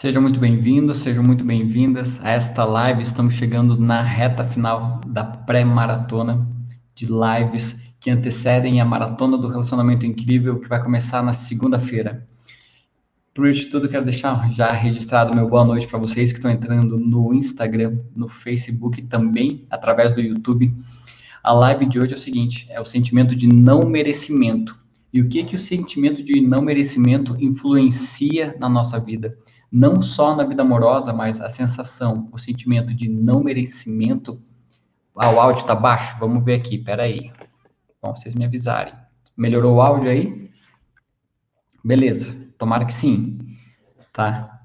Sejam muito bem-vindos, sejam muito bem-vindas a esta live. Estamos chegando na reta final da pré-maratona de lives que antecedem a maratona do relacionamento incrível que vai começar na segunda-feira. Primeiro de tudo, quero deixar já registrado meu boa noite para vocês que estão entrando no Instagram, no Facebook e também através do YouTube. A live de hoje é o seguinte: é o sentimento de não merecimento. E o que que o sentimento de não merecimento influencia na nossa vida? Não só na vida amorosa, mas a sensação, o sentimento de não merecimento. Ah, o áudio tá baixo? Vamos ver aqui, peraí. Bom, vocês me avisarem. Melhorou o áudio aí? Beleza, tomara que sim. Tá?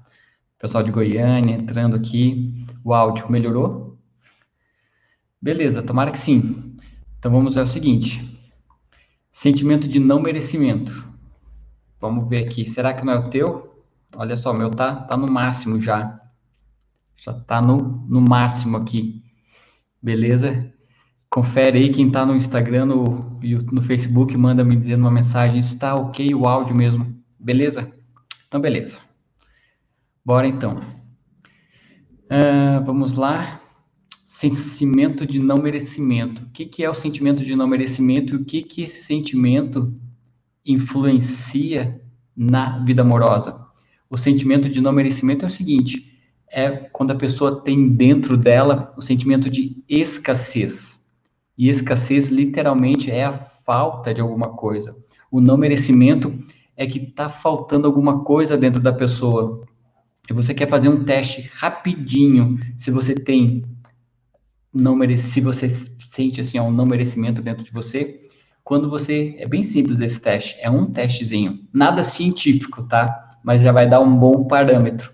Pessoal de Goiânia entrando aqui. O áudio melhorou? Beleza, tomara que sim. Então vamos ver o seguinte: sentimento de não merecimento. Vamos ver aqui. Será que não é o teu? Olha só, meu tá, tá no máximo já. Já tá no, no máximo aqui. Beleza? Confere aí quem tá no Instagram, no, no Facebook, manda me dizendo uma mensagem. Está ok o áudio mesmo. Beleza? Então, beleza. Bora então. Uh, vamos lá. Sentimento de não merecimento. O que, que é o sentimento de não merecimento e o que, que esse sentimento influencia na vida amorosa? O sentimento de não merecimento é o seguinte: é quando a pessoa tem dentro dela o sentimento de escassez. E escassez, literalmente, é a falta de alguma coisa. O não merecimento é que está faltando alguma coisa dentro da pessoa. E você quer fazer um teste rapidinho se você tem não merece, se você sente assim um não merecimento dentro de você, quando você é bem simples esse teste, é um testezinho, nada científico, tá? Mas já vai dar um bom parâmetro.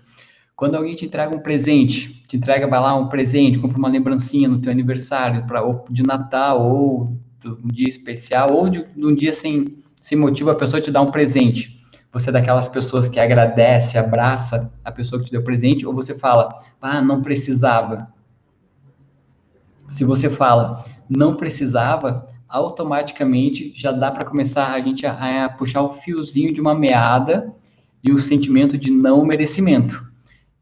Quando alguém te entrega um presente, te entrega, vai lá, um presente, compra uma lembrancinha no teu aniversário, pra, ou de Natal, ou um dia especial, ou de, de um dia sem, sem motivo, a pessoa te dá um presente. Você é daquelas pessoas que agradece, abraça a pessoa que te deu presente, ou você fala, ah, não precisava. Se você fala, não precisava, automaticamente já dá para começar a gente a, a puxar o fiozinho de uma meada e o sentimento de não merecimento,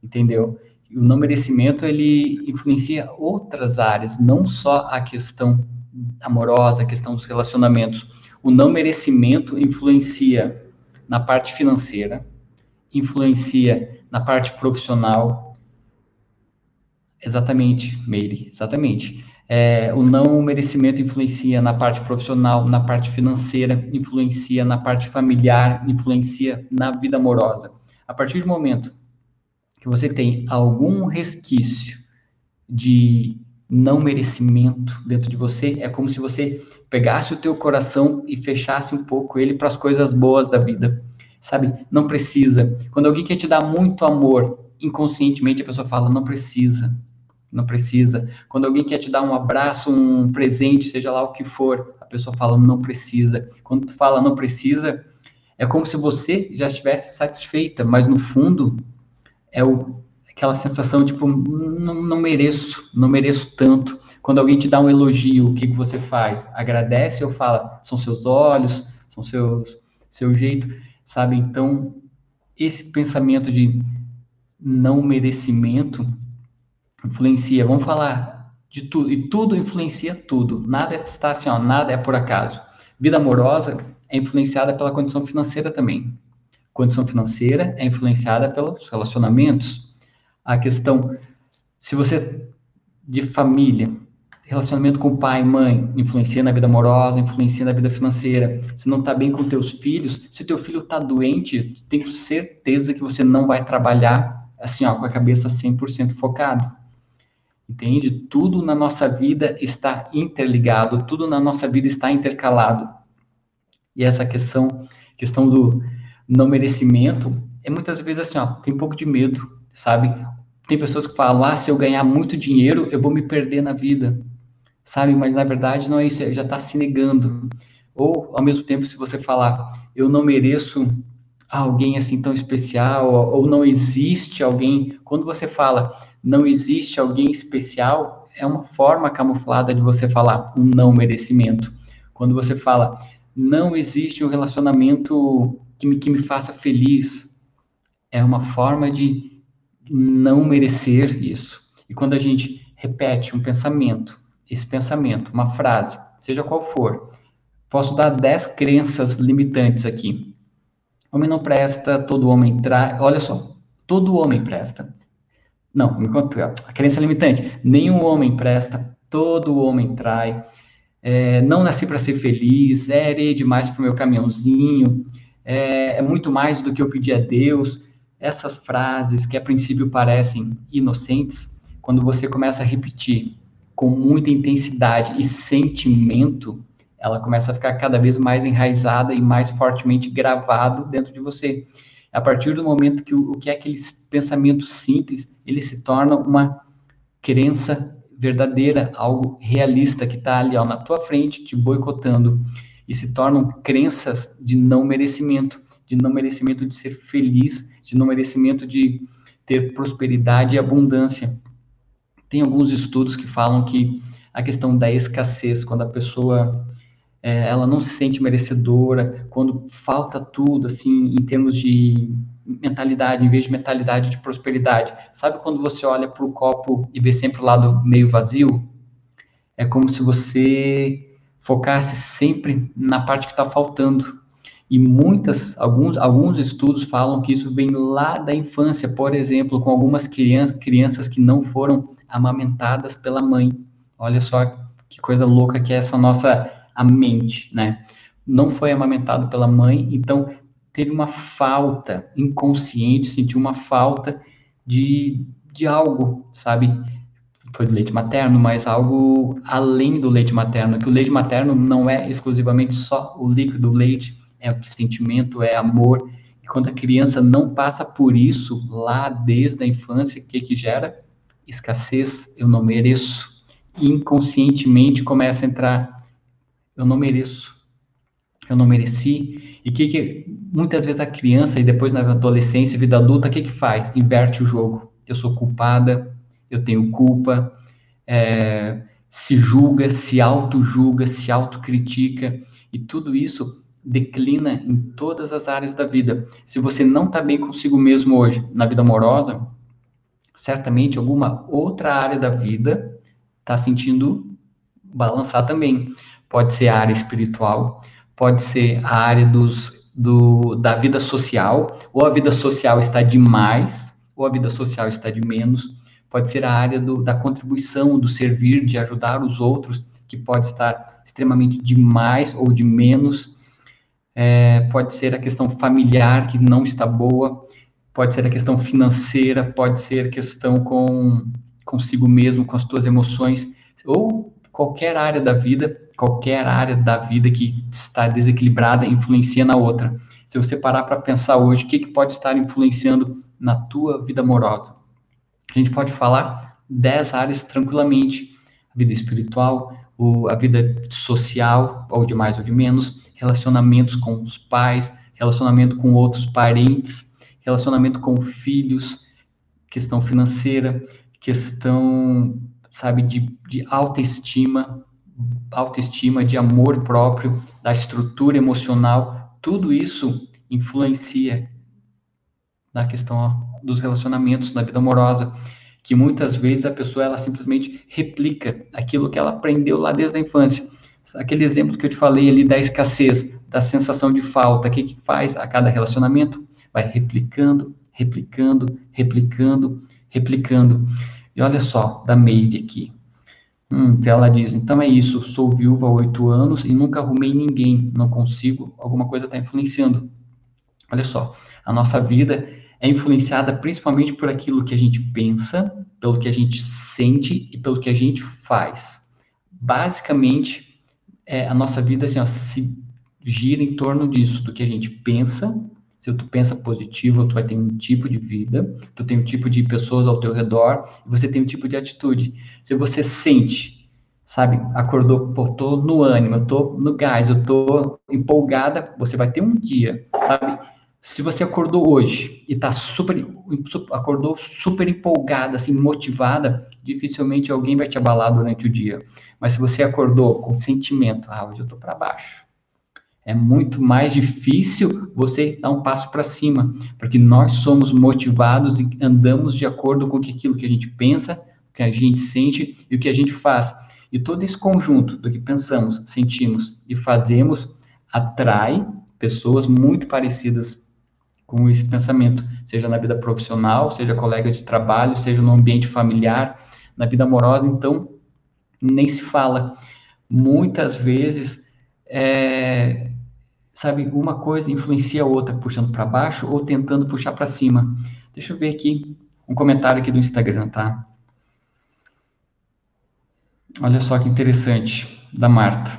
entendeu? o não merecimento ele influencia outras áreas, não só a questão amorosa, a questão dos relacionamentos. O não merecimento influencia na parte financeira, influencia na parte profissional. Exatamente, Meire, exatamente. É, o não merecimento influencia na parte profissional, na parte financeira, influencia na parte familiar, influencia na vida amorosa. A partir do momento que você tem algum resquício de não merecimento dentro de você, é como se você pegasse o teu coração e fechasse um pouco ele para as coisas boas da vida. Sabe? Não precisa. Quando alguém quer te dar muito amor, inconscientemente a pessoa fala, não precisa não precisa. Quando alguém quer te dar um abraço, um presente, seja lá o que for, a pessoa fala não precisa. Quando tu fala não precisa, é como se você já estivesse satisfeita, mas no fundo é o, aquela sensação tipo não, não mereço, não mereço tanto. Quando alguém te dá um elogio, o que, que você faz? Agradece ou fala? São seus olhos, são seus seu jeito, sabe? Então esse pensamento de não merecimento influencia. Vamos falar de tudo. E tudo influencia tudo. Nada está assim, ó, nada é por acaso. Vida amorosa é influenciada pela condição financeira também. Condição financeira é influenciada pelos relacionamentos. A questão, se você de família, relacionamento com pai, mãe, influencia na vida amorosa, influencia na vida financeira. Se não está bem com teus filhos, se teu filho está doente, tenho certeza que você não vai trabalhar assim, ó, com a cabeça 100% focado. Entende? Tudo na nossa vida está interligado, tudo na nossa vida está intercalado. E essa questão, questão do não merecimento, é muitas vezes assim, ó, tem um pouco de medo, sabe? Tem pessoas que falam, ah, se eu ganhar muito dinheiro, eu vou me perder na vida, sabe? Mas na verdade não é isso, já está se negando. Ou, ao mesmo tempo, se você falar, eu não mereço alguém assim tão especial, ou não existe alguém, quando você fala, não existe alguém especial, é uma forma camuflada de você falar um não merecimento. Quando você fala, não existe um relacionamento que me, que me faça feliz, é uma forma de não merecer isso. E quando a gente repete um pensamento, esse pensamento, uma frase, seja qual for, posso dar 10 crenças limitantes aqui. Homem não presta, todo homem trai. Olha só, todo homem presta. Não, me conta, a crença limitante. Nenhum homem presta, todo homem trai. É, não nasci para ser feliz, é areia demais para o meu caminhãozinho, é, é muito mais do que eu pedi a Deus. Essas frases que a princípio parecem inocentes, quando você começa a repetir com muita intensidade e sentimento, ela começa a ficar cada vez mais enraizada e mais fortemente gravado dentro de você. A partir do momento que o, o que é aqueles pensamentos simples, ele se torna uma crença verdadeira, algo realista que está ali ó, na tua frente, te boicotando, e se tornam crenças de não merecimento, de não merecimento de ser feliz, de não merecimento de ter prosperidade e abundância. Tem alguns estudos que falam que a questão da escassez, quando a pessoa é, ela não se sente merecedora, quando falta tudo, assim, em termos de mentalidade, em vez de mentalidade de prosperidade. Sabe quando você olha para o copo e vê sempre o lado meio vazio? É como se você focasse sempre na parte que está faltando. E muitas, alguns, alguns estudos falam que isso vem lá da infância, por exemplo, com algumas crianças, crianças que não foram amamentadas pela mãe. Olha só que coisa louca que é essa nossa a mente, né? Não foi amamentado pela mãe, então teve uma falta inconsciente, sentiu uma falta de, de algo, sabe? Foi do leite materno, mas algo além do leite materno, que o leite materno não é exclusivamente só o líquido leite, é sentimento, é amor. E quando a criança não passa por isso lá desde a infância, o que que gera? Escassez, eu não mereço. inconscientemente começa a entrar, eu não mereço, eu não mereci. E que que muitas vezes a criança e depois na adolescência, vida adulta, o que que faz? Inverte o jogo. Eu sou culpada, eu tenho culpa, é, se julga, se auto-julga, se autocritica, e tudo isso declina em todas as áreas da vida. Se você não está bem consigo mesmo hoje, na vida amorosa, certamente alguma outra área da vida está sentindo balançar também. Pode ser a área espiritual, pode ser a área dos, do, da vida social, ou a vida social está demais, ou a vida social está de menos. Pode ser a área do, da contribuição, do servir, de ajudar os outros, que pode estar extremamente demais ou de menos. É, pode ser a questão familiar que não está boa, pode ser a questão financeira, pode ser a questão com consigo mesmo, com as tuas emoções, ou qualquer área da vida, qualquer área da vida que está desequilibrada influencia na outra. Se você parar para pensar hoje, o que, que pode estar influenciando na tua vida amorosa? A gente pode falar dez áreas tranquilamente: a vida espiritual, a vida social, ou de mais ou de menos, relacionamentos com os pais, relacionamento com outros parentes, relacionamento com filhos, questão financeira, questão, sabe, de, de autoestima, autoestima, de amor próprio, da estrutura emocional, tudo isso influencia na questão dos relacionamentos, na vida amorosa, que muitas vezes a pessoa ela simplesmente replica aquilo que ela aprendeu lá desde a infância aquele exemplo que eu te falei ali da escassez, da sensação de falta, o que, que faz a cada relacionamento? Vai replicando, replicando, replicando, replicando. E olha só, da Maid aqui. Hum, ela diz, então é isso, sou viúva há oito anos e nunca arrumei ninguém, não consigo, alguma coisa está influenciando. Olha só, a nossa vida é influenciada principalmente por aquilo que a gente pensa, pelo que a gente sente e pelo que a gente faz. Basicamente, é, a nossa vida assim, ó, se gira em torno disso, do que a gente pensa. Se tu pensa positivo, tu vai ter um tipo de vida, tu tem um tipo de pessoas ao teu redor, e você tem um tipo de atitude. Se você sente, sabe, acordou, pô, tô no ânimo, eu tô no gás, eu tô empolgada, você vai ter um dia, sabe? Se você acordou hoje e tá super, acordou super empolgada, assim, motivada, dificilmente alguém vai te abalar durante o dia. Mas se você acordou com sentimento, ah, hoje eu tô para baixo, É muito mais difícil você dar um passo para cima, porque nós somos motivados e andamos de acordo com aquilo que a gente pensa, o que a gente sente e o que a gente faz. E todo esse conjunto do que pensamos, sentimos e fazemos atrai pessoas muito parecidas com esse pensamento, seja na vida profissional, seja colega de trabalho, seja no ambiente familiar, na vida amorosa, então nem se fala. Muitas vezes, é, sabe, uma coisa influencia a outra, puxando para baixo ou tentando puxar para cima. Deixa eu ver aqui um comentário aqui do Instagram, tá? Olha só que interessante, da Marta.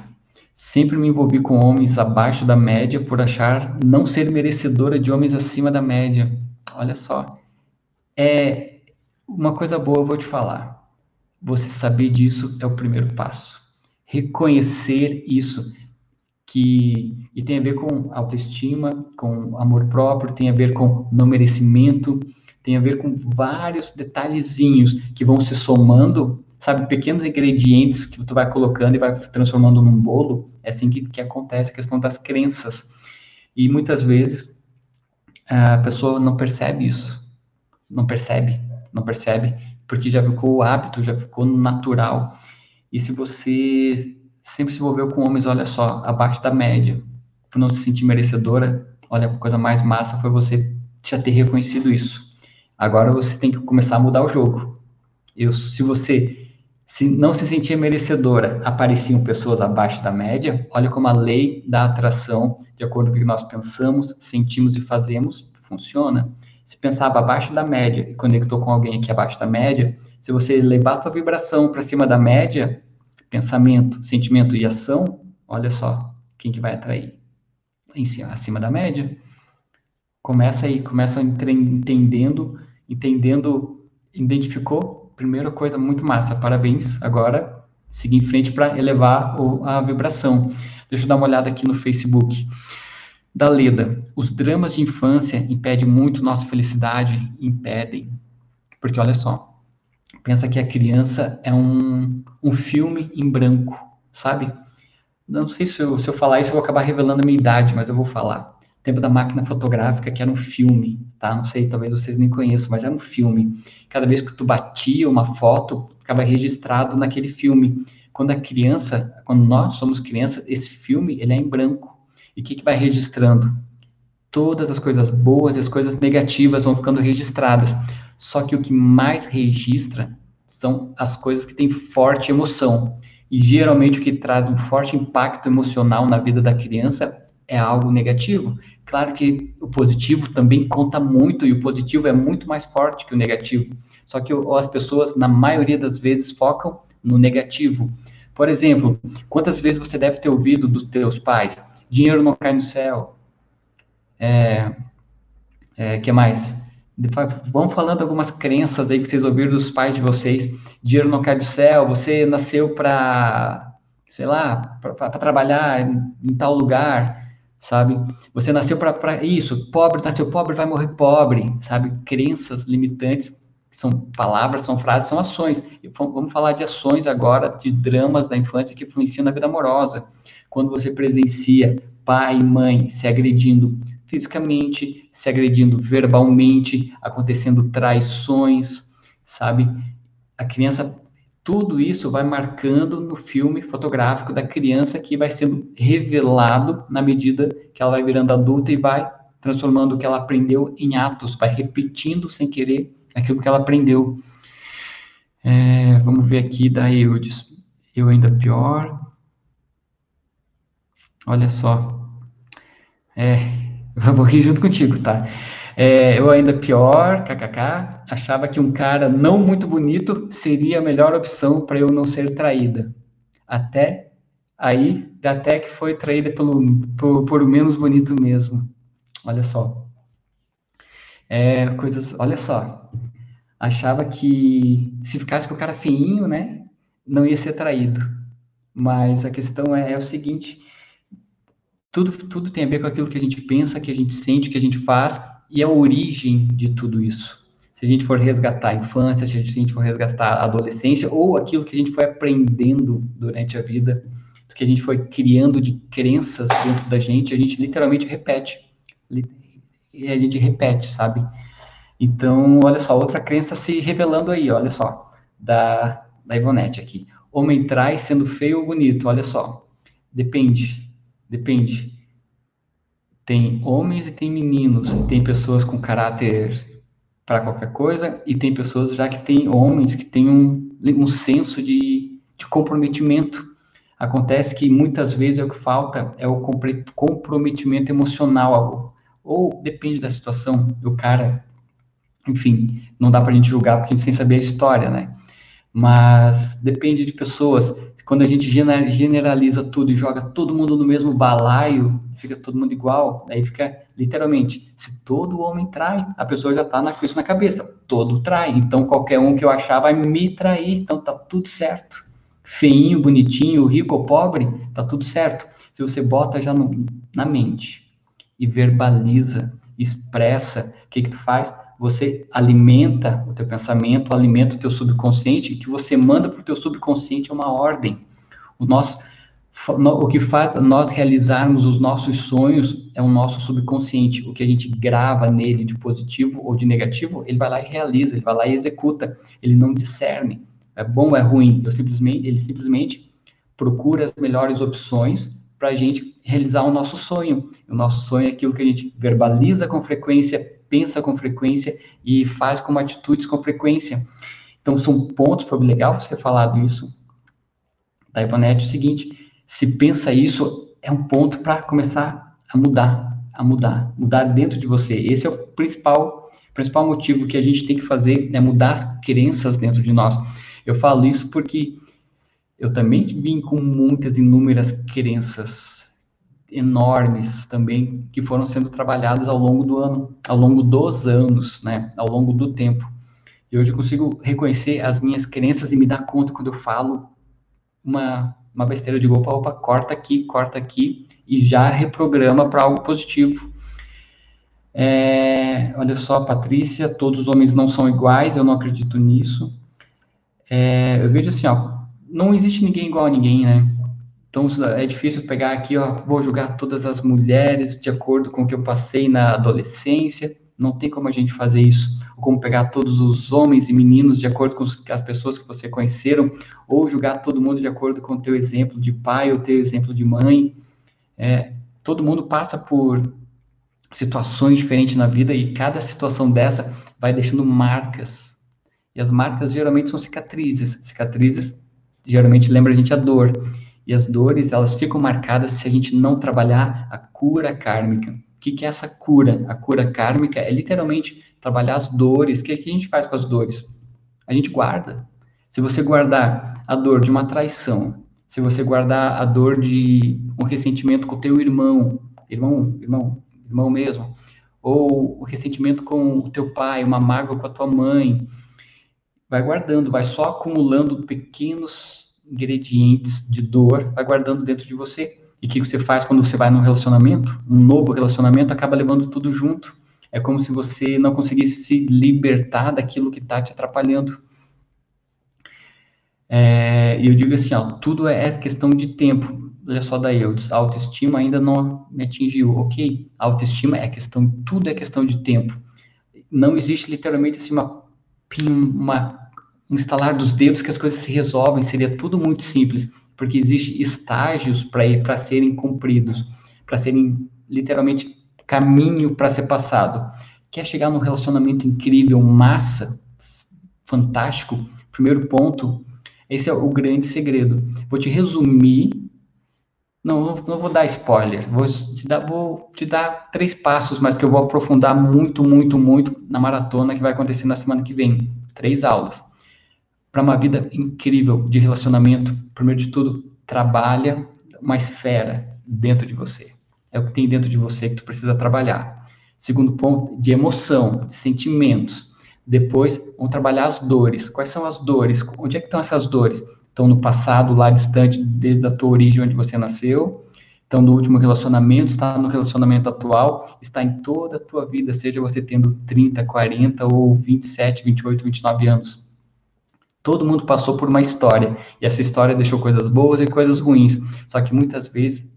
Sempre me envolvi com homens abaixo da média por achar não ser merecedora de homens acima da média. Olha só. É uma coisa boa eu vou te falar. Você saber disso é o primeiro passo. Reconhecer isso que e tem a ver com autoestima, com amor próprio, tem a ver com não merecimento, tem a ver com vários detalhezinhos que vão se somando sabe, pequenos ingredientes que tu vai colocando e vai transformando num bolo, é assim que, que acontece a questão das crenças. E muitas vezes a pessoa não percebe isso, não percebe, não percebe, porque já ficou o hábito, já ficou natural. E se você sempre se envolveu com homens, olha só, abaixo da média, por não se sentir merecedora, olha, a coisa mais massa foi você já ter reconhecido isso. Agora você tem que começar a mudar o jogo. Eu, se você se não se sentia merecedora, apareciam pessoas abaixo da média. Olha como a lei da atração, de acordo com o que nós pensamos, sentimos e fazemos, funciona. Se pensava abaixo da média e conectou com alguém aqui abaixo da média, se você levar a vibração para cima da média, pensamento, sentimento e ação, olha só quem que vai atrair. Em cima, acima da média. Começa aí, começa entendendo, entendendo, identificou primeira coisa muito massa, parabéns. Agora, seguir em frente para elevar o, a vibração. Deixa eu dar uma olhada aqui no Facebook. Da Leda, os dramas de infância impedem muito nossa felicidade? Impedem. Porque olha só, pensa que a criança é um, um filme em branco, sabe? Não sei se eu, se eu falar isso, eu vou acabar revelando a minha idade, mas eu vou falar tempo da máquina fotográfica, que era um filme, tá? Não sei, talvez vocês nem conheçam, mas era um filme. Cada vez que tu batia uma foto, ficava registrado naquele filme. Quando a criança, quando nós somos crianças, esse filme, ele é em branco. E o que, que vai registrando? Todas as coisas boas e as coisas negativas vão ficando registradas. Só que o que mais registra são as coisas que têm forte emoção. E geralmente o que traz um forte impacto emocional na vida da criança é algo negativo. Claro que o positivo também conta muito e o positivo é muito mais forte que o negativo. Só que as pessoas, na maioria das vezes, focam no negativo. Por exemplo, quantas vezes você deve ter ouvido dos teus pais? Dinheiro não cai no céu. É, é, que mais? Vamos falando algumas crenças aí que vocês ouviram dos pais de vocês. Dinheiro não cai do céu. Você nasceu para, sei lá, para trabalhar em, em tal lugar sabe? Você nasceu para isso, pobre nasceu pobre, vai morrer pobre, sabe? Crenças limitantes, são palavras, são frases, são ações. Vamos falar de ações agora, de dramas da infância que influenciam na vida amorosa. Quando você presencia pai e mãe se agredindo fisicamente, se agredindo verbalmente, acontecendo traições, sabe? A criança tudo isso vai marcando no filme fotográfico da criança que vai sendo revelado na medida que ela vai virando adulta e vai transformando o que ela aprendeu em atos, vai repetindo sem querer aquilo que ela aprendeu. É, vamos ver aqui da Eudes. Eu ainda pior. Olha só. É, eu vou rir junto contigo, tá? É, eu ainda pior, kkk, achava que um cara não muito bonito seria a melhor opção para eu não ser traída. Até aí, até que foi traída pelo, por, por menos bonito mesmo. Olha só. É, coisas, olha só. Achava que se ficasse com o cara feinho, né, não ia ser traído. Mas a questão é, é o seguinte, tudo, tudo tem a ver com aquilo que a gente pensa, que a gente sente, que a gente faz, e a origem de tudo isso. Se a gente for resgatar a infância, se a gente for resgatar a adolescência, ou aquilo que a gente foi aprendendo durante a vida, que a gente foi criando de crenças dentro da gente, a gente literalmente repete. E a gente repete, sabe? Então, olha só, outra crença se revelando aí, olha só, da, da Ivonete aqui. Homem trai sendo feio ou bonito, olha só. Depende, depende. Tem homens e tem meninos, tem pessoas com caráter para qualquer coisa, e tem pessoas já que tem homens que têm um, um senso de, de comprometimento. Acontece que muitas vezes é o que falta é o comprometimento emocional, ou depende da situação, do cara enfim, não dá para a gente julgar porque sem saber a história, né? Mas depende de pessoas. Quando a gente generaliza tudo e joga todo mundo no mesmo balaio, fica todo mundo igual, aí fica literalmente, se todo homem trai, a pessoa já está com isso na cabeça, todo trai, então qualquer um que eu achar vai me trair, então tá tudo certo. Feinho, bonitinho, rico ou pobre, tá tudo certo. Se você bota já no, na mente e verbaliza, expressa, o que que tu faz? Você alimenta o teu pensamento, alimenta o teu subconsciente, e que você manda para o teu subconsciente é uma ordem. O nosso, o que faz nós realizarmos os nossos sonhos é o nosso subconsciente. O que a gente grava nele de positivo ou de negativo, ele vai lá e realiza, ele vai lá e executa. Ele não discerne. É bom ou é ruim? Eu simplesmente, ele simplesmente procura as melhores opções para a gente realizar o nosso sonho. O nosso sonho é aquilo que a gente verbaliza com frequência, pensa com frequência e faz como atitudes com frequência. Então, são pontos, foi legal você falar isso, da Ivanete, é o seguinte, se pensa isso, é um ponto para começar a mudar, a mudar, mudar dentro de você. Esse é o principal, principal motivo que a gente tem que fazer, é mudar as crenças dentro de nós. Eu falo isso porque eu também vim com muitas, inúmeras crenças enormes também que foram sendo trabalhadas ao longo do ano, ao longo dos anos, né, ao longo do tempo. E hoje eu consigo reconhecer as minhas crenças e me dar conta quando eu falo uma, uma besteira, digo, opa, opa, corta aqui, corta aqui, e já reprograma para algo positivo. É, olha só, Patrícia, todos os homens não são iguais, eu não acredito nisso. É, eu vejo assim, ó, não existe ninguém igual a ninguém, né? Então é difícil pegar aqui, ó, vou julgar todas as mulheres de acordo com o que eu passei na adolescência. Não tem como a gente fazer isso. Como pegar todos os homens e meninos de acordo com as pessoas que você conheceram, ou julgar todo mundo de acordo com o teu exemplo de pai ou teu exemplo de mãe. É, todo mundo passa por situações diferentes na vida e cada situação dessa vai deixando marcas. E as marcas geralmente são cicatrizes. Cicatrizes geralmente lembra a gente a dor. E as dores, elas ficam marcadas se a gente não trabalhar a cura kármica. O que, que é essa cura? A cura kármica é literalmente trabalhar as dores. O que, que a gente faz com as dores? A gente guarda. Se você guardar a dor de uma traição, se você guardar a dor de um ressentimento com o teu irmão, irmão, irmão, irmão mesmo, ou o ressentimento com o teu pai, uma mágoa com a tua mãe, vai guardando, vai só acumulando pequenos ingredientes de dor vai guardando dentro de você. E o que você faz quando você vai num relacionamento? Um novo relacionamento acaba levando tudo junto. É como se você não conseguisse se libertar daquilo que está te atrapalhando. É, eu digo assim, ó, tudo é questão de tempo. Olha só daí, a autoestima ainda não me atingiu. Ok, a autoestima é questão, tudo é questão de tempo. Não existe literalmente assim uma, uma estalar dos dedos que as coisas se resolvem, seria tudo muito simples, porque existe estágios para serem cumpridos, para serem literalmente caminho para ser passado. Quer chegar num relacionamento incrível, massa, fantástico? Primeiro ponto, esse é o grande segredo. Vou te resumir não, não vou dar spoiler. Vou te dar, vou te dar três passos, mas que eu vou aprofundar muito, muito, muito na maratona que vai acontecer na semana que vem. Três aulas para uma vida incrível de relacionamento, primeiro de tudo, trabalha uma esfera dentro de você. É o que tem dentro de você que tu precisa trabalhar. Segundo ponto, de emoção, de sentimentos. Depois, vamos trabalhar as dores. Quais são as dores? Onde é que estão essas dores? Estão no passado, lá distante, desde a tua origem, onde você nasceu. Estão no último relacionamento, está no relacionamento atual, está em toda a tua vida, seja você tendo 30, 40 ou 27, 28, 29 anos Todo mundo passou por uma história, e essa história deixou coisas boas e coisas ruins. Só que muitas vezes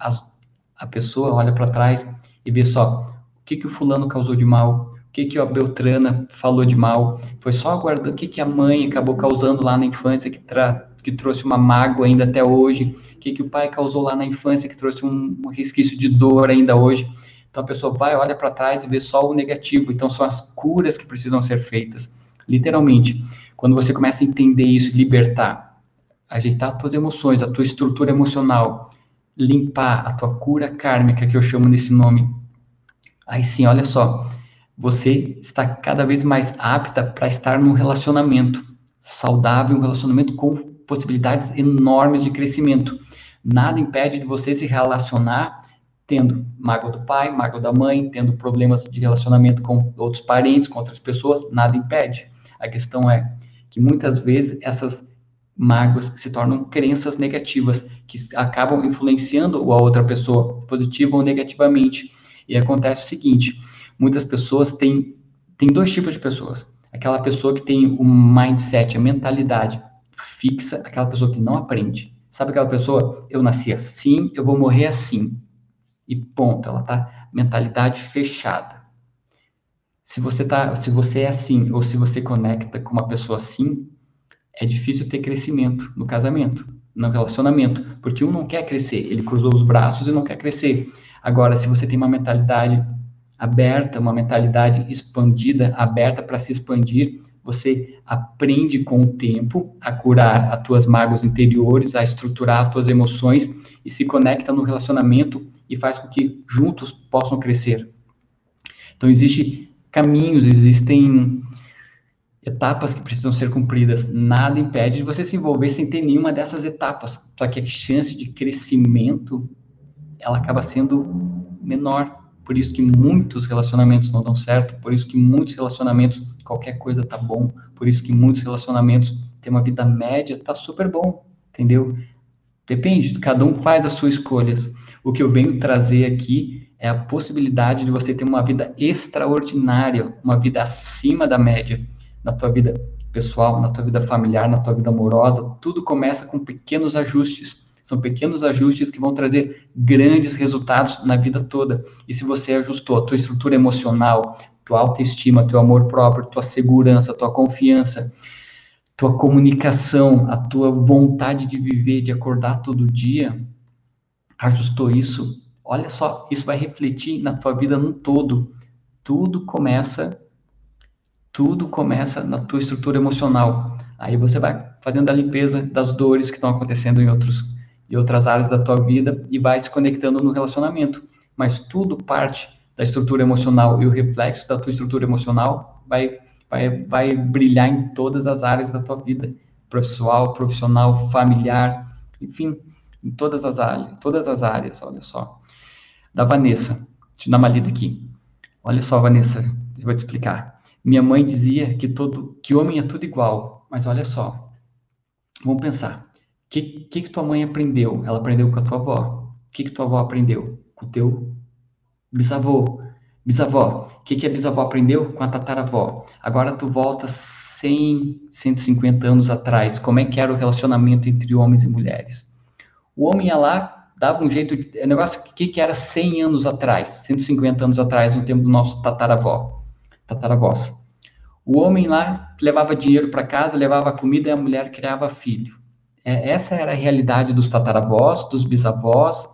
a pessoa olha para trás e vê só o que, que o fulano causou de mal, o que, que a Beltrana falou de mal, foi só aguardando o que, que a mãe acabou causando lá na infância que, tra, que trouxe uma mágoa ainda até hoje, o que, que o pai causou lá na infância que trouxe um, um resquício de dor ainda hoje. Então a pessoa vai, olha para trás e vê só o negativo. Então são as curas que precisam ser feitas. Literalmente. Quando você começa a entender isso, libertar, ajeitar as tuas emoções, a tua estrutura emocional, limpar a tua cura kármica, que eu chamo nesse nome, aí sim, olha só, você está cada vez mais apta para estar num relacionamento saudável, um relacionamento com possibilidades enormes de crescimento. Nada impede de você se relacionar tendo mágoa do pai, mágoa da mãe, tendo problemas de relacionamento com outros parentes, com outras pessoas, nada impede. A questão é que muitas vezes essas mágoas se tornam crenças negativas que acabam influenciando a outra pessoa, positiva ou negativamente. E acontece o seguinte: muitas pessoas têm, têm dois tipos de pessoas. Aquela pessoa que tem o um mindset, a mentalidade fixa, aquela pessoa que não aprende. Sabe aquela pessoa? Eu nasci assim, eu vou morrer assim. E ponto, ela tá mentalidade fechada. Se você tá, se você é assim ou se você conecta com uma pessoa assim, é difícil ter crescimento no casamento, no relacionamento, porque um não quer crescer, ele cruzou os braços e não quer crescer. Agora, se você tem uma mentalidade aberta, uma mentalidade expandida, aberta para se expandir, você aprende com o tempo a curar as tuas mágoas interiores, a estruturar as tuas emoções e se conecta no relacionamento e faz com que juntos possam crescer. Então existe caminhos, existem etapas que precisam ser cumpridas. Nada impede de você se envolver sem ter nenhuma dessas etapas. Só que a chance de crescimento ela acaba sendo menor. Por isso que muitos relacionamentos não dão certo, por isso que muitos relacionamentos qualquer coisa tá bom, por isso que muitos relacionamentos têm uma vida média, tá super bom, entendeu? Depende, cada um faz as suas escolhas. O que eu venho trazer aqui é a possibilidade de você ter uma vida extraordinária, uma vida acima da média, na tua vida pessoal, na tua vida familiar, na tua vida amorosa. Tudo começa com pequenos ajustes. São pequenos ajustes que vão trazer grandes resultados na vida toda. E se você ajustou a tua estrutura emocional, tua autoestima, teu amor próprio, tua segurança, tua confiança, tua comunicação, a tua vontade de viver, de acordar todo dia, ajustou isso, Olha só, isso vai refletir na tua vida no todo. Tudo começa, tudo começa na tua estrutura emocional. Aí você vai fazendo a limpeza das dores que estão acontecendo em outros em outras áreas da tua vida e vai se conectando no relacionamento. Mas tudo parte da estrutura emocional e o reflexo da tua estrutura emocional vai vai vai brilhar em todas as áreas da tua vida, pessoal, profissional, familiar, enfim, em todas as áreas, todas as áreas, olha só da Vanessa. Deixa eu dar uma lida aqui. Olha só, Vanessa, eu vou te explicar. Minha mãe dizia que todo que homem é tudo igual, mas olha só. Vamos pensar. O que, que, que tua mãe aprendeu? Ela aprendeu com a tua avó. O que, que tua avó aprendeu? Com o teu bisavô. Bisavó. O que, que a bisavó aprendeu? Com a tataravó. Agora tu volta 100, 150 anos atrás. Como é que era o relacionamento entre homens e mulheres? O homem ia lá, dava um jeito, é negócio que, que era 100 anos atrás, 150 anos atrás, no tempo do nosso tataravó, tataravós. O homem lá levava dinheiro para casa, levava comida e a mulher criava filho. É, essa era a realidade dos tataravós, dos bisavós,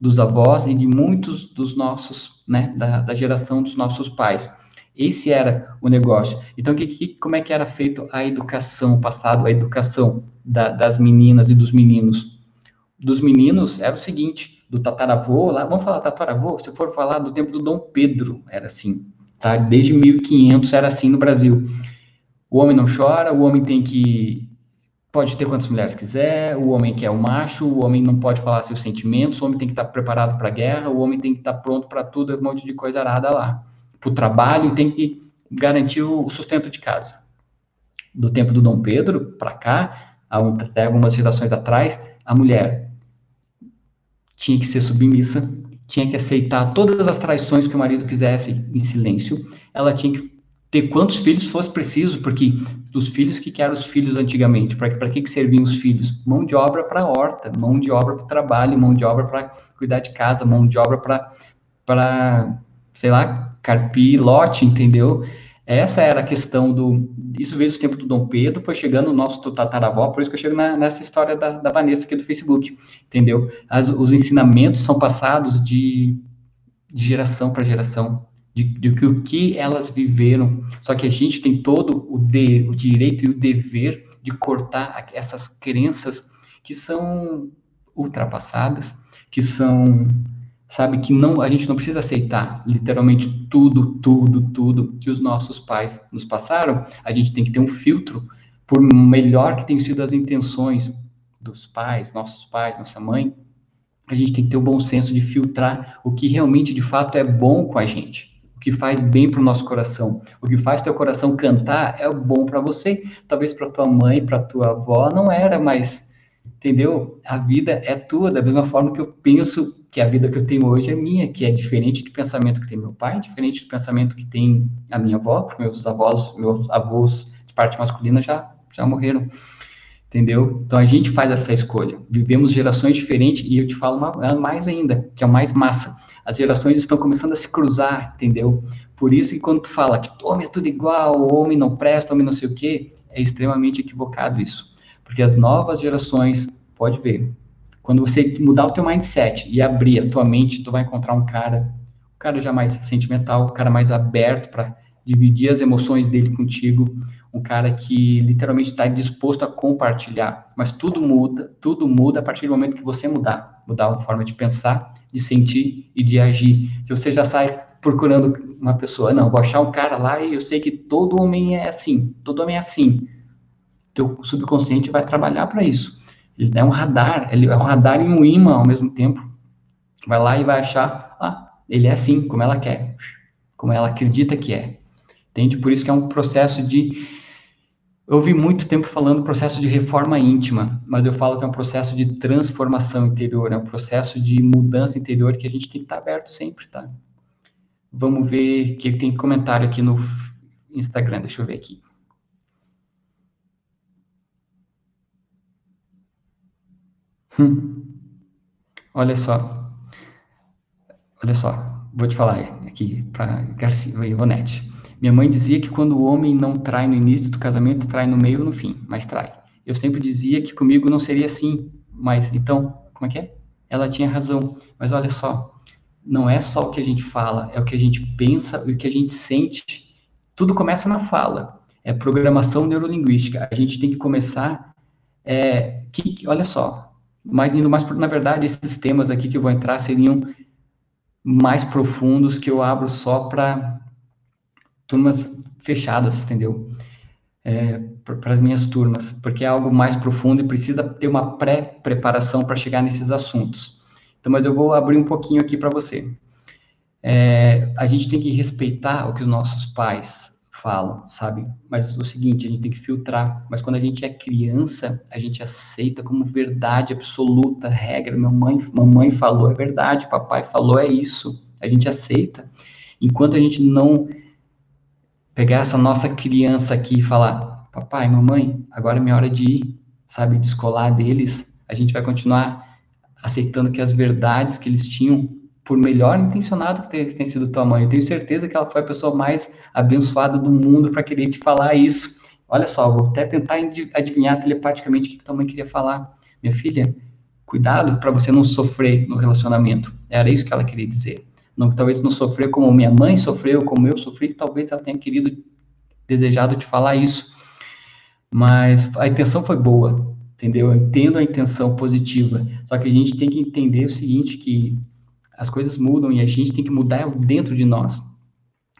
dos avós e de muitos dos nossos, né, da, da geração dos nossos pais. Esse era o negócio. Então, que, que, como é que era feito a educação passado, a educação da, das meninas e dos meninos? Dos meninos era o seguinte, do tataravô, lá, vamos falar tataravô, se for falar do tempo do Dom Pedro, era assim, tá? Desde 1500 era assim no Brasil. O homem não chora, o homem tem que pode ter quantas mulheres quiser, o homem quer o macho, o homem não pode falar seus sentimentos, o homem tem que estar preparado para a guerra, o homem tem que estar pronto para tudo, um monte de coisa arada lá. Para o trabalho, tem que garantir o sustento de casa. Do tempo do Dom Pedro para cá, até algumas gerações atrás, a mulher tinha que ser submissa, tinha que aceitar todas as traições que o marido quisesse em silêncio, ela tinha que ter quantos filhos fosse preciso, porque dos filhos, que eram os filhos antigamente? Para que, que serviam os filhos? Mão de obra para a horta, mão de obra para o trabalho, mão de obra para cuidar de casa, mão de obra para, sei lá, carpir lote, entendeu? Essa era a questão do. Isso veio do tempo do Dom Pedro, foi chegando o nosso tataravó, por isso que eu chego na, nessa história da, da Vanessa aqui do Facebook, entendeu? As, os ensinamentos são passados de, de geração para geração, de, de, que o que elas viveram. Só que a gente tem todo o, de, o direito e o dever de cortar essas crenças que são ultrapassadas, que são sabe que não a gente não precisa aceitar literalmente tudo, tudo, tudo que os nossos pais nos passaram. A gente tem que ter um filtro, por melhor que tenham sido as intenções dos pais, nossos pais, nossa mãe, a gente tem que ter o bom senso de filtrar o que realmente de fato é bom com a gente. O que faz bem para o nosso coração, o que faz teu coração cantar é bom para você, talvez para tua mãe, para tua avó não era, mas entendeu? A vida é tua, da mesma forma que eu penso que a vida que eu tenho hoje é minha, que é diferente do pensamento que tem meu pai, diferente do pensamento que tem a minha avó, porque meus avós, meus avós de parte masculina já, já morreram, entendeu? Então a gente faz essa escolha. Vivemos gerações diferentes e eu te falo mais ainda, que é o mais massa. As gerações estão começando a se cruzar, entendeu? Por isso que quando tu fala que homem é tudo igual, homem não presta, homem não sei o quê, é extremamente equivocado isso. Porque as novas gerações, pode ver, quando você mudar o teu mindset e abrir a tua mente, tu vai encontrar um cara, um cara já mais sentimental, um cara mais aberto para dividir as emoções dele contigo, um cara que literalmente está disposto a compartilhar. Mas tudo muda, tudo muda a partir do momento que você mudar, mudar a forma de pensar, de sentir e de agir. Se você já sai procurando uma pessoa, não, vou achar um cara lá e eu sei que todo homem é assim, todo homem é assim teu subconsciente vai trabalhar para isso. Ele é um radar, ele é um radar e um imã ao mesmo tempo. Vai lá e vai achar, ah, ele é assim, como ela quer, como ela acredita que é. Entende? Por isso que é um processo de eu ouvi muito tempo falando processo de reforma íntima, mas eu falo que é um processo de transformação interior, é um processo de mudança interior que a gente tem que estar aberto sempre, tá? Vamos ver que tem comentário aqui no Instagram, deixa eu ver aqui. Hum. Olha só. Olha só. Vou te falar aqui para Garcia Ivonete. Minha mãe dizia que quando o homem não trai no início do casamento, trai no meio ou no fim, mas trai. Eu sempre dizia que comigo não seria assim, mas então, como é que é? Ela tinha razão. Mas olha só, não é só o que a gente fala, é o que a gente pensa e o que a gente sente. Tudo começa na fala. É programação neurolinguística. A gente tem que começar. É, que, olha só, mas indo mais, na verdade, esses temas aqui que eu vou entrar seriam mais profundos que eu abro só para turmas fechadas, entendeu? É, para as minhas turmas, porque é algo mais profundo e precisa ter uma pré-preparação para chegar nesses assuntos. Então, mas eu vou abrir um pouquinho aqui para você. É, a gente tem que respeitar o que os nossos pais falam, sabe? Mas o seguinte, a gente tem que filtrar. Mas quando a gente é criança, a gente aceita como verdade absoluta, regra. Mamãe, mamãe falou é verdade, papai falou é isso. A gente aceita. Enquanto a gente não pegar essa nossa criança aqui e falar, papai, mamãe, agora é minha hora de ir, sabe, descolar deles, a gente vai continuar aceitando que as verdades que eles tinham por melhor intencionado que tenha sido tua mãe, eu tenho certeza que ela foi a pessoa mais abençoada do mundo para querer te falar isso. Olha só, vou até tentar adivinhar telepaticamente o que tua mãe queria falar. Minha filha, cuidado para você não sofrer no relacionamento. Era isso que ela queria dizer. Não, talvez não sofrer como minha mãe sofreu, como eu sofri, talvez ela tenha querido, desejado te falar isso. Mas a intenção foi boa, entendeu? Eu entendo a intenção positiva. Só que a gente tem que entender o seguinte, que as coisas mudam e a gente tem que mudar dentro de nós.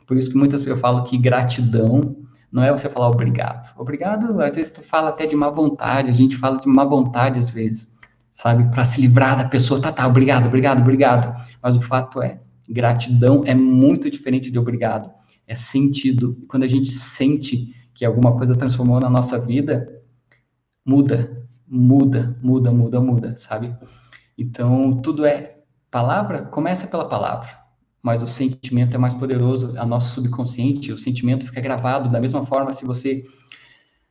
Por isso que muitas vezes eu falo que gratidão não é você falar obrigado. Obrigado, às vezes tu fala até de má vontade, a gente fala de má vontade às vezes, sabe? Para se livrar da pessoa, tá, tá, obrigado, obrigado, obrigado. Mas o fato é, gratidão é muito diferente de obrigado. É sentido. Quando a gente sente que alguma coisa transformou na nossa vida, muda, muda, muda, muda, muda, sabe? Então, tudo é Palavra começa pela palavra, mas o sentimento é mais poderoso, a nosso subconsciente, o sentimento fica gravado da mesma forma se você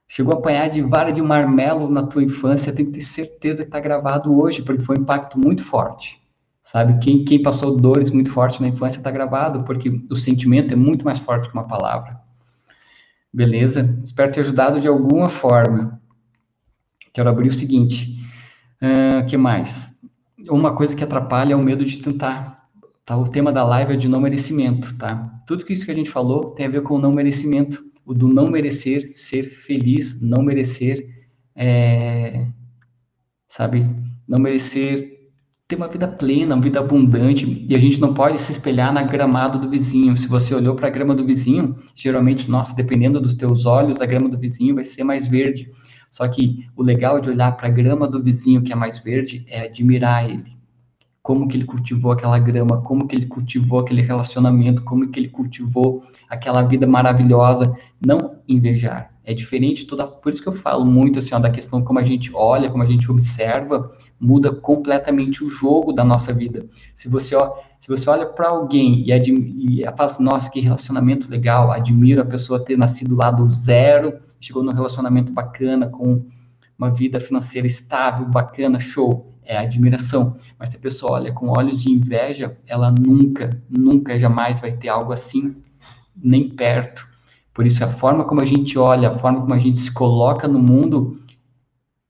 chegou a apanhar de vara de marmelo na tua infância, tem que ter certeza que está gravado hoje, porque foi um impacto muito forte. Sabe, quem, quem passou dores muito fortes na infância está gravado, porque o sentimento é muito mais forte que uma palavra. Beleza? Espero ter ajudado de alguma forma. Quero abrir o seguinte. O uh, que mais? Uma coisa que atrapalha é o medo de tentar. Tá? O tema da live é de não merecimento, tá? Tudo isso que a gente falou tem a ver com o não merecimento. O do não merecer, ser feliz, não merecer, é, sabe? Não merecer ter uma vida plena, uma vida abundante, e a gente não pode se espelhar na gramado do vizinho. Se você olhou para a grama do vizinho, geralmente, nossa, dependendo dos teus olhos, a grama do vizinho vai ser mais verde. Só que o legal de olhar para a grama do vizinho que é mais verde é admirar ele. Como que ele cultivou aquela grama, como que ele cultivou aquele relacionamento, como que ele cultivou aquela vida maravilhosa, não invejar. É diferente toda, por isso que eu falo muito assim, ó, da questão como a gente olha, como a gente observa, muda completamente o jogo da nossa vida. Se você, ó, se você olha para alguém e, e fala assim, nossa, que relacionamento legal, admiro a pessoa ter nascido lá do zero, chegou num relacionamento bacana, com uma vida financeira estável, bacana, show, é admiração. Mas se a pessoa olha com olhos de inveja, ela nunca, nunca, jamais vai ter algo assim, nem perto. Por isso, a forma como a gente olha, a forma como a gente se coloca no mundo,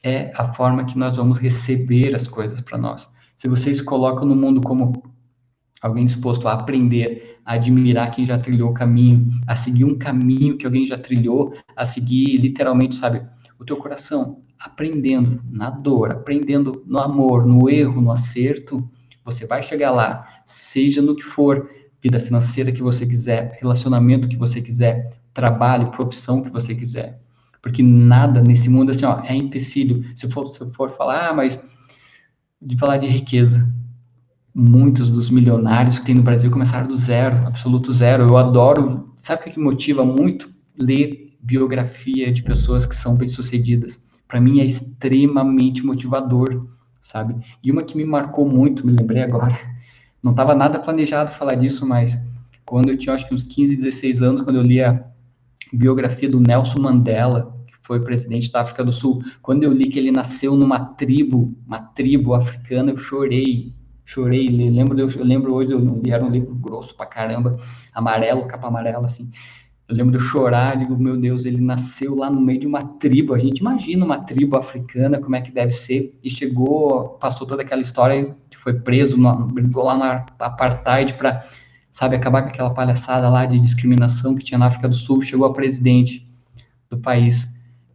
é a forma que nós vamos receber as coisas para nós. Se vocês colocam no mundo como alguém disposto a aprender, a admirar quem já trilhou o caminho, a seguir um caminho que alguém já trilhou, a seguir literalmente, sabe, o teu coração, aprendendo na dor, aprendendo no amor, no erro, no acerto, você vai chegar lá, seja no que for, vida financeira que você quiser, relacionamento que você quiser, trabalho, profissão que você quiser. Porque nada nesse mundo assim, ó, é empecilho. Se for, se for falar, ah, mas de falar de riqueza, muitos dos milionários que tem no Brasil começaram do zero, absoluto zero. Eu adoro, sabe o que motiva muito? Ler biografia de pessoas que são bem-sucedidas. Para mim é extremamente motivador, sabe? E uma que me marcou muito, me lembrei agora, não estava nada planejado falar disso, mas quando eu tinha acho que uns 15, 16 anos, quando eu li a biografia do Nelson Mandela, que foi presidente da África do Sul. Quando eu li que ele nasceu numa tribo, uma tribo africana, eu chorei. Chorei, lembro, eu, eu lembro hoje, eu era um livro grosso pra caramba, amarelo, capa amarela, assim. Eu lembro de eu chorar, digo, meu Deus, ele nasceu lá no meio de uma tribo. A gente imagina uma tribo africana, como é que deve ser. E chegou, passou toda aquela história, foi preso, no, brigou lá na apartheid para sabe, acabar com aquela palhaçada lá de discriminação que tinha na África do Sul, chegou a presidente do país.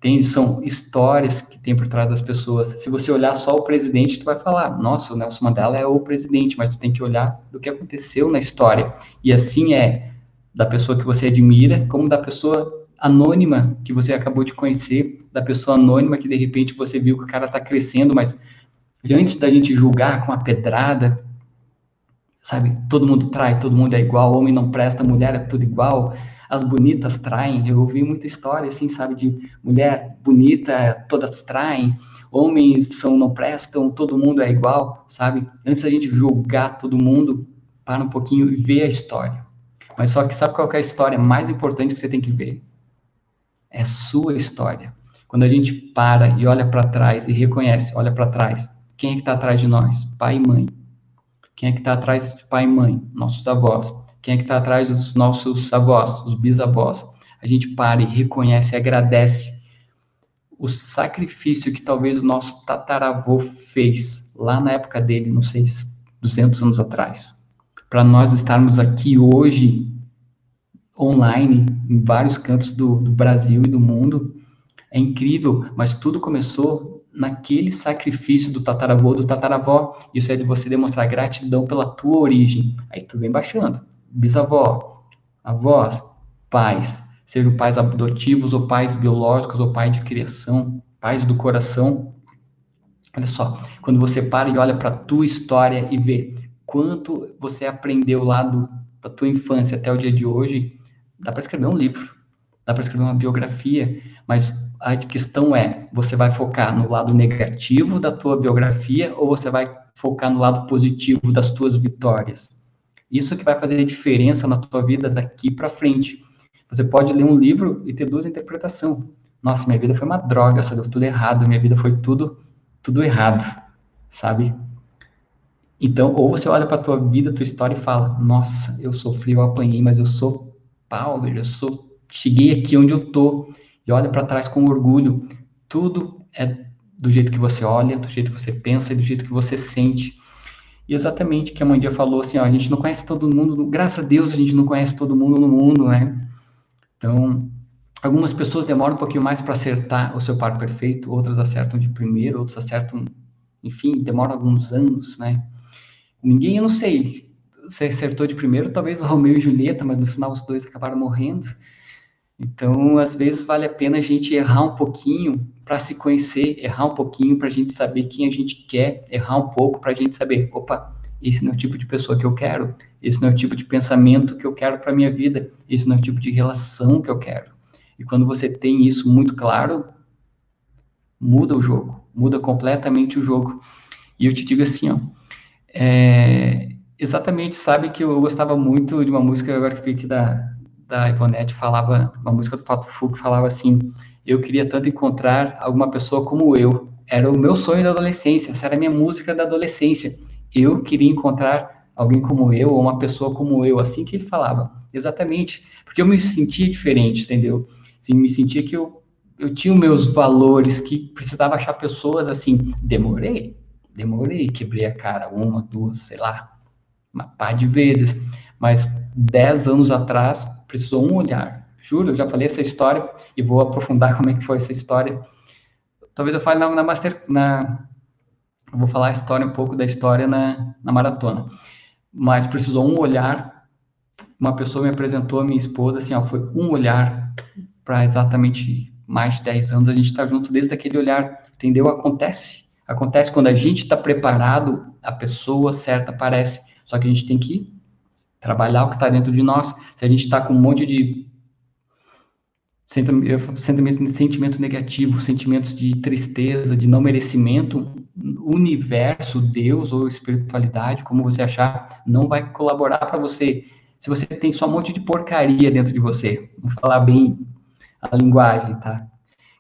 Tem, são histórias que tem por trás das pessoas. Se você olhar só o presidente, tu vai falar, nossa, o Nelson Mandela é o presidente, mas tu tem que olhar do que aconteceu na história. E assim é da pessoa que você admira, como da pessoa anônima que você acabou de conhecer, da pessoa anônima que de repente você viu que o cara está crescendo, mas antes da gente julgar com a pedrada, sabe? Todo mundo trai, todo mundo é igual, homem não presta, mulher é tudo igual, as bonitas traem. Eu ouvi muita história, assim, sabe, de mulher bonita, todas traem, homens são não prestam, todo mundo é igual, sabe? Antes da gente julgar todo mundo, para um pouquinho e ver a história. Mas só que sabe qual é a história mais importante que você tem que ver? É a sua história. Quando a gente para e olha para trás e reconhece, olha para trás, quem é que está atrás de nós? Pai e mãe. Quem é que está atrás de pai e mãe? Nossos avós. Quem é que está atrás dos nossos avós, os bisavós? A gente para e reconhece agradece o sacrifício que talvez o nosso tataravô fez lá na época dele, não sei, 200 anos atrás. Para nós estarmos aqui hoje, online, em vários cantos do, do Brasil e do mundo, é incrível, mas tudo começou naquele sacrifício do tataravô, do tataravó. Isso é de você demonstrar gratidão pela tua origem. Aí tu vem baixando. Bisavó, avós, pais, sejam pais adotivos ou pais biológicos ou pai de criação, pais do coração. Olha só, quando você para e olha para a tua história e vê quanto você aprendeu lá do, da tua infância até o dia de hoje, dá para escrever um livro, dá para escrever uma biografia, mas a questão é, você vai focar no lado negativo da tua biografia ou você vai focar no lado positivo das tuas vitórias? Isso que vai fazer diferença na tua vida daqui para frente. Você pode ler um livro e ter duas interpretações. nossa, minha vida foi uma droga, só deu tudo errado, minha vida foi tudo, tudo errado, sabe? Então, ou você olha para tua vida, tua história e fala, nossa, eu sofri, eu apanhei, mas eu sou Paulo, eu sou, cheguei aqui onde eu tô, e olha para trás com orgulho. Tudo é do jeito que você olha, do jeito que você pensa e do jeito que você sente. E exatamente que a Mandia falou, assim, ó, a gente não conhece todo mundo, graças a Deus a gente não conhece todo mundo no mundo, né? Então, algumas pessoas demoram um pouquinho mais para acertar o seu par perfeito, outras acertam de primeiro, outros acertam, enfim, demora alguns anos, né? Ninguém, eu não sei, se acertou de primeiro, talvez o Romeu e Julieta, mas no final os dois acabaram morrendo. Então, às vezes vale a pena a gente errar um pouquinho para se conhecer, errar um pouquinho para a gente saber quem a gente quer, errar um pouco para a gente saber, opa, esse não é o tipo de pessoa que eu quero, esse não é o tipo de pensamento que eu quero para minha vida, esse não é o tipo de relação que eu quero. E quando você tem isso muito claro, muda o jogo, muda completamente o jogo. E eu te digo assim, ó, é, exatamente, sabe que eu gostava muito de uma música, agora que fiquei aqui da, da Ivonete, falava, uma música do Pato Fu, que falava assim, eu queria tanto encontrar alguma pessoa como eu, era o meu sonho da adolescência, essa era a minha música da adolescência, eu queria encontrar alguém como eu, ou uma pessoa como eu, assim que ele falava, exatamente, porque eu me sentia diferente, entendeu? Assim, me sentia que eu, eu tinha os meus valores, que precisava achar pessoas assim, demorei, demorei, quebrei a cara uma, duas, sei lá, uma pá de vezes, mas dez anos atrás precisou um olhar. Eu já falei essa história e vou aprofundar como é que foi essa história. Talvez eu fale na, na master, na, eu vou falar a história um pouco da história na, na maratona. Mas precisou um olhar. Uma pessoa me apresentou a minha esposa assim, ó, foi um olhar para exatamente mais de 10 anos a gente está junto desde aquele olhar, entendeu? Acontece. Acontece quando a gente está preparado, a pessoa certa aparece. Só que a gente tem que trabalhar o que está dentro de nós. Se a gente está com um monte de sentimento, negativo, sentimentos de tristeza, de não merecimento, universo, Deus ou espiritualidade, como você achar, não vai colaborar para você. Se você tem só um monte de porcaria dentro de você, vamos falar bem a linguagem, tá?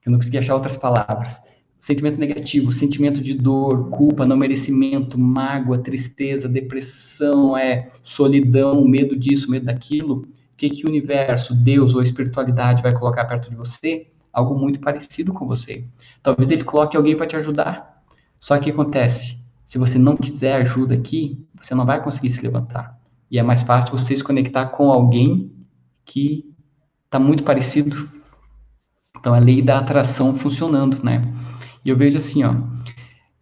Eu não consegui achar outras palavras sentimento negativo, sentimento de dor, culpa, não merecimento, mágoa, tristeza, depressão, é solidão, medo disso, medo daquilo, que que o universo, Deus ou a espiritualidade vai colocar perto de você? Algo muito parecido com você. Talvez ele coloque alguém para te ajudar. Só que acontece, se você não quiser ajuda aqui, você não vai conseguir se levantar. E é mais fácil você se conectar com alguém que está muito parecido. Então, a lei da atração funcionando, né? E eu vejo assim, ó,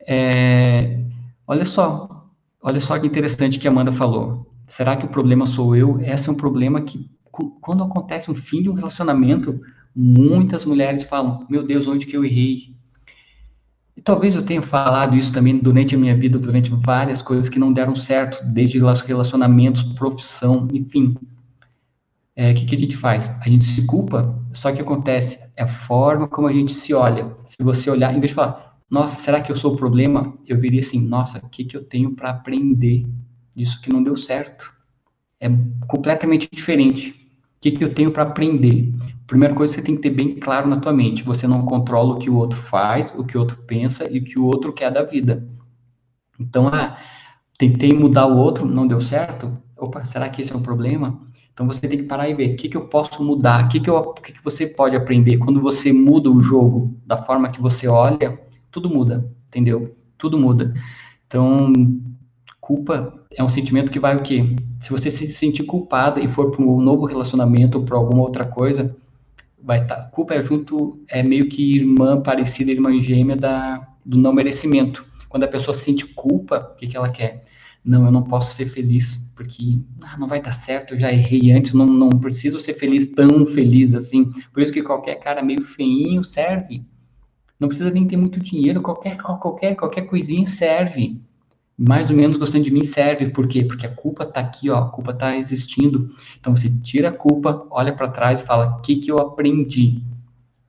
é, olha só, olha só que interessante que a Amanda falou. Será que o problema sou eu? Esse é um problema que, quando acontece um fim de um relacionamento, muitas mulheres falam: Meu Deus, onde que eu errei? E talvez eu tenha falado isso também durante a minha vida, durante várias coisas que não deram certo, desde relacionamentos, profissão, enfim. O é, que, que a gente faz? A gente se culpa, só que acontece, é a forma como a gente se olha. Se você olhar, em vez de falar, nossa, será que eu sou o problema? Eu viria assim, nossa, o que, que eu tenho para aprender disso que não deu certo? É completamente diferente. O que, que eu tenho para aprender? Primeira coisa, você tem que ter bem claro na tua mente. Você não controla o que o outro faz, o que o outro pensa e o que o outro quer da vida. Então, ah, tentei mudar o outro, não deu certo? Opa, será que esse é um problema? Então você tem que parar e ver o que, que eu posso mudar, o que, que, o que, que você pode aprender. Quando você muda o jogo da forma que você olha, tudo muda, entendeu? Tudo muda. Então, culpa é um sentimento que vai o quê? Se você se sentir culpada e for para um novo relacionamento ou para alguma outra coisa, vai estar. Tá, culpa é junto, é meio que irmã parecida, irmã gêmea da, do não merecimento. Quando a pessoa sente culpa, o que, que ela quer? não, eu não posso ser feliz, porque ah, não vai dar certo, eu já errei antes, não, não preciso ser feliz, tão feliz assim. Por isso que qualquer cara meio feinho serve. Não precisa nem ter muito dinheiro, qualquer, qualquer, qualquer coisinha serve. Mais ou menos gostando de mim serve, por quê? Porque a culpa tá aqui, ó, a culpa tá existindo. Então você tira a culpa, olha para trás e fala: o que, que eu aprendi?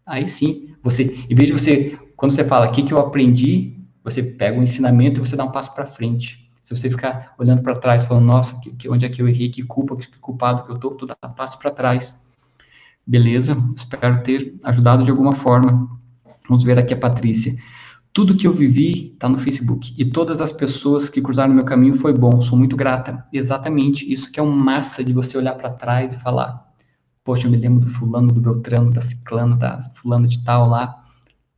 Aí sim, você, em vez de você, quando você fala o que, que eu aprendi, você pega o ensinamento e você dá um passo para frente. Se você ficar olhando para trás, falando, nossa, que, que, onde é que eu errei, que culpa, que, que culpado que eu tô, tu dá passo para trás. Beleza? Espero ter ajudado de alguma forma. Vamos ver aqui a Patrícia. Tudo que eu vivi está no Facebook. E todas as pessoas que cruzaram meu caminho foi bom. Sou muito grata. Exatamente. Isso que é um massa de você olhar para trás e falar: Poxa, eu me lembro do fulano, do Beltrano, da Ciclano, da fulano de tal lá.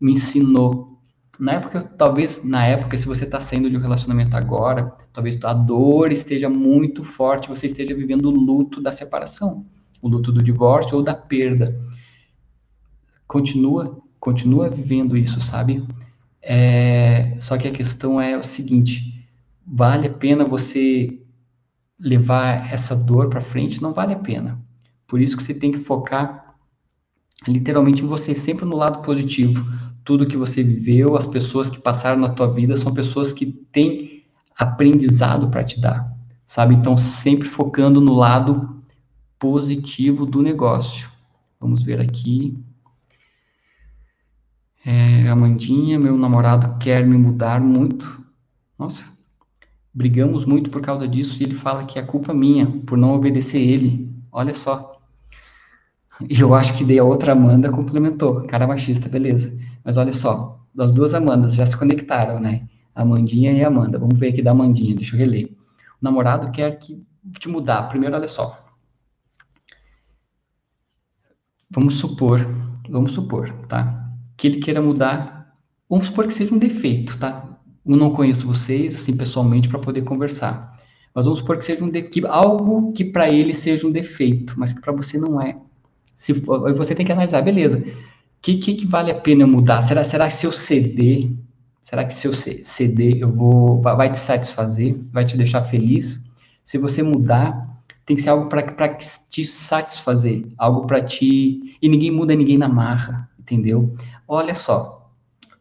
Me ensinou. Na época, talvez na época, se você está saindo de um relacionamento agora, talvez a dor esteja muito forte, você esteja vivendo o luto da separação, o luto do divórcio ou da perda. Continua, continua vivendo isso, sabe? É, só que a questão é o seguinte: vale a pena você levar essa dor para frente? Não vale a pena. Por isso que você tem que focar literalmente em você, sempre no lado positivo. Tudo que você viveu, as pessoas que passaram na tua vida são pessoas que têm aprendizado para te dar, sabe? Então, sempre focando no lado positivo do negócio. Vamos ver aqui. É, Amandinha, meu namorado quer me mudar muito. Nossa, brigamos muito por causa disso e ele fala que é culpa minha por não obedecer ele. Olha só. E eu acho que daí a outra Amanda complementou. Cara machista, beleza. Mas olha só, as duas Amandas já se conectaram, né? Amandinha e Amanda. Vamos ver aqui da Amandinha, deixa eu reler. O namorado quer que te mudar. Primeiro, olha só. Vamos supor, vamos supor, tá? Que ele queira mudar, vamos supor que seja um defeito, tá? Eu não conheço vocês, assim, pessoalmente, para poder conversar. Mas vamos supor que seja um de... que algo que para ele seja um defeito, mas que para você não é. Se você tem que analisar, beleza? O que, que, que, vale a pena mudar? Será, será que se eu ceder, será que se eu ceder eu vou vai te satisfazer, vai te deixar feliz? Se você mudar, tem que ser algo para te satisfazer, algo para te e ninguém muda ninguém na marra, entendeu? Olha só,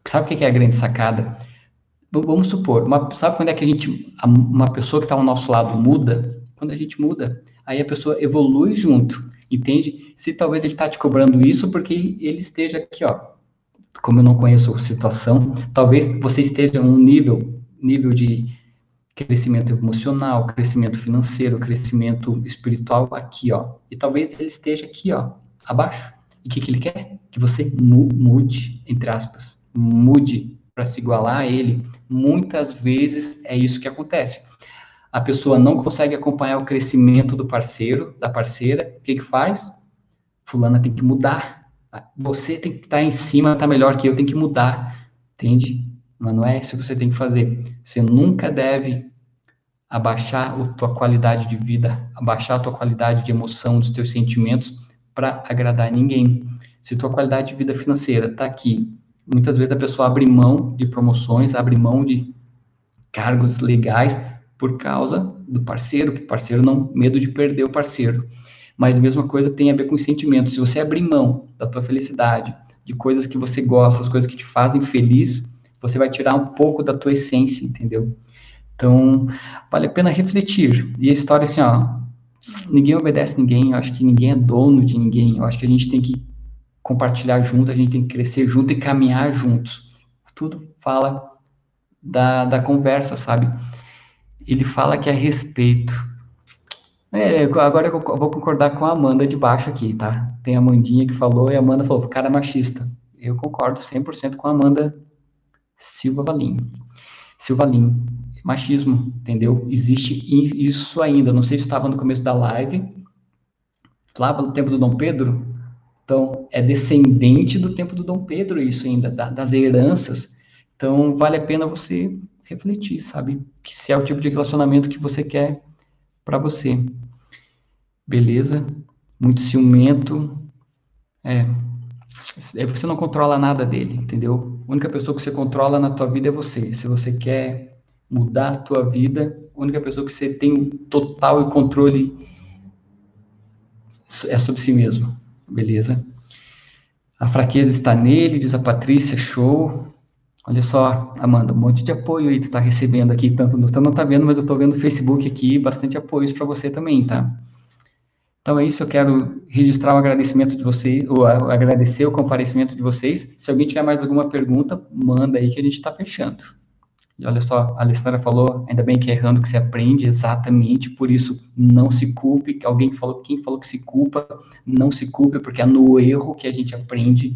sabe o que é a grande sacada? Vamos supor, uma, sabe quando é que a gente, uma pessoa que está ao nosso lado muda? Quando a gente muda, aí a pessoa evolui junto, entende? Se talvez ele está te cobrando isso porque ele esteja aqui, ó. Como eu não conheço a situação, talvez você esteja um nível, nível de crescimento emocional, crescimento financeiro, crescimento espiritual aqui, ó. E talvez ele esteja aqui, ó, abaixo. E o que, que ele quer? Que você mude, entre aspas, mude para se igualar a ele. Muitas vezes é isso que acontece. A pessoa não consegue acompanhar o crescimento do parceiro, da parceira. O que, que faz? Fulana tem que mudar. Você tem que estar tá em cima, está melhor que eu, tem que mudar. Entende? Mas não é isso que você tem que fazer. Você nunca deve abaixar a tua qualidade de vida, abaixar a tua qualidade de emoção, dos teus sentimentos para agradar ninguém. Se tua qualidade de vida financeira está aqui, muitas vezes a pessoa abre mão de promoções, abre mão de cargos legais por causa do parceiro, o parceiro não medo de perder o parceiro. Mas a mesma coisa tem a ver com os sentimentos. Se você abrir mão da tua felicidade, de coisas que você gosta, as coisas que te fazem feliz, você vai tirar um pouco da tua essência, entendeu? Então, vale a pena refletir. E a história assim, ó, ninguém obedece ninguém, eu acho que ninguém é dono de ninguém, eu acho que a gente tem que compartilhar junto, a gente tem que crescer junto e caminhar juntos. Tudo fala da, da conversa, sabe? Ele fala que é respeito. É, agora eu vou concordar com a Amanda de baixo aqui, tá? Tem a Amandinha que falou e a Amanda falou, cara machista. Eu concordo 100% com a Amanda Silva Valim. Silva Valim machismo, entendeu? Existe isso ainda. Não sei se estava no começo da live, lá pelo tempo do Dom Pedro. Então, é descendente do tempo do Dom Pedro isso ainda, da, das heranças. Então, vale a pena você refletir, sabe? Que se é o tipo de relacionamento que você quer para você. Beleza? Muito ciumento. É. Você não controla nada dele, entendeu? A única pessoa que você controla na tua vida é você. Se você quer mudar a tua vida, a única pessoa que você tem total controle é sobre si mesmo, beleza? A fraqueza está nele, diz a Patrícia, show. Olha só, Amanda, um monte de apoio aí que está recebendo aqui, tanto no, você não está vendo, mas eu estou vendo no Facebook aqui, bastante apoios para você também, tá? Então é isso, eu quero registrar o agradecimento de vocês, ou agradecer o comparecimento de vocês. Se alguém tiver mais alguma pergunta, manda aí que a gente está fechando. E olha só, a Alessandra falou, ainda bem que é errando que se aprende, exatamente, por isso não se culpe, alguém falou, quem falou que se culpa, não se culpe, porque é no erro que a gente aprende,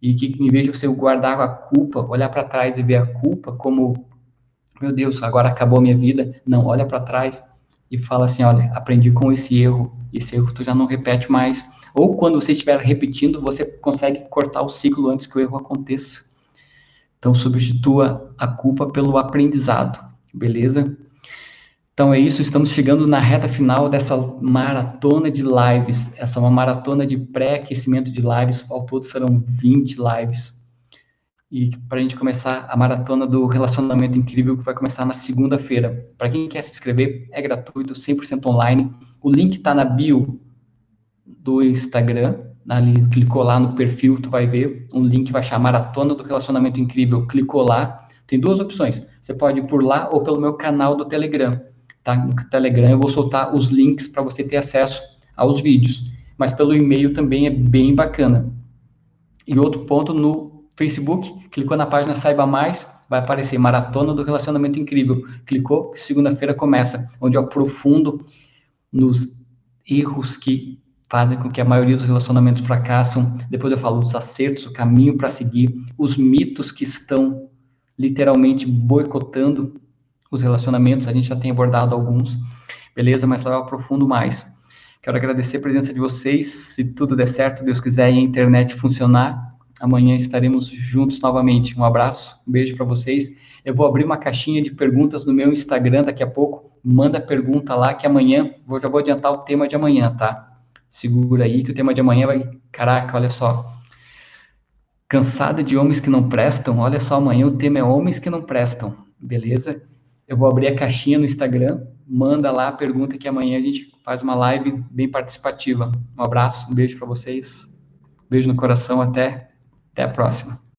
e que em vez de você guardar a culpa, olhar para trás e ver a culpa como, meu Deus, agora acabou a minha vida, não, olha para trás e fala assim, olha, aprendi com esse erro, esse erro tu já não repete mais, ou quando você estiver repetindo, você consegue cortar o ciclo antes que o erro aconteça. Então, substitua a culpa pelo aprendizado, beleza? Então é isso, estamos chegando na reta final dessa maratona de lives. Essa é uma maratona de pré-aquecimento de lives, ao todo serão 20 lives. E para a gente começar a maratona do relacionamento incrível, que vai começar na segunda-feira. Para quem quer se inscrever, é gratuito, 100% online. O link está na bio do Instagram ali, clicou lá no perfil, tu vai ver um link vai chamar Maratona do Relacionamento Incrível, clicou lá, tem duas opções, você pode ir por lá ou pelo meu canal do Telegram, tá? No Telegram eu vou soltar os links para você ter acesso aos vídeos, mas pelo e-mail também é bem bacana. E outro ponto, no Facebook, clicou na página Saiba Mais, vai aparecer Maratona do Relacionamento Incrível, clicou, segunda-feira começa, onde eu aprofundo nos erros que fazem com que a maioria dos relacionamentos fracassam. Depois eu falo dos acertos, o caminho para seguir, os mitos que estão literalmente boicotando os relacionamentos. A gente já tem abordado alguns, beleza? Mas lá eu aprofundo mais. Quero agradecer a presença de vocês. Se tudo der certo, Deus quiser, e a internet funcionar, amanhã estaremos juntos novamente. Um abraço, um beijo para vocês. Eu vou abrir uma caixinha de perguntas no meu Instagram daqui a pouco. Manda pergunta lá que amanhã, vou, já vou adiantar o tema de amanhã, tá? Segura aí que o tema de amanhã vai. Caraca, olha só. Cansada de homens que não prestam? Olha só, amanhã o tema é homens que não prestam, beleza? Eu vou abrir a caixinha no Instagram, manda lá a pergunta que amanhã a gente faz uma live bem participativa. Um abraço, um beijo para vocês, beijo no coração, até, até a próxima.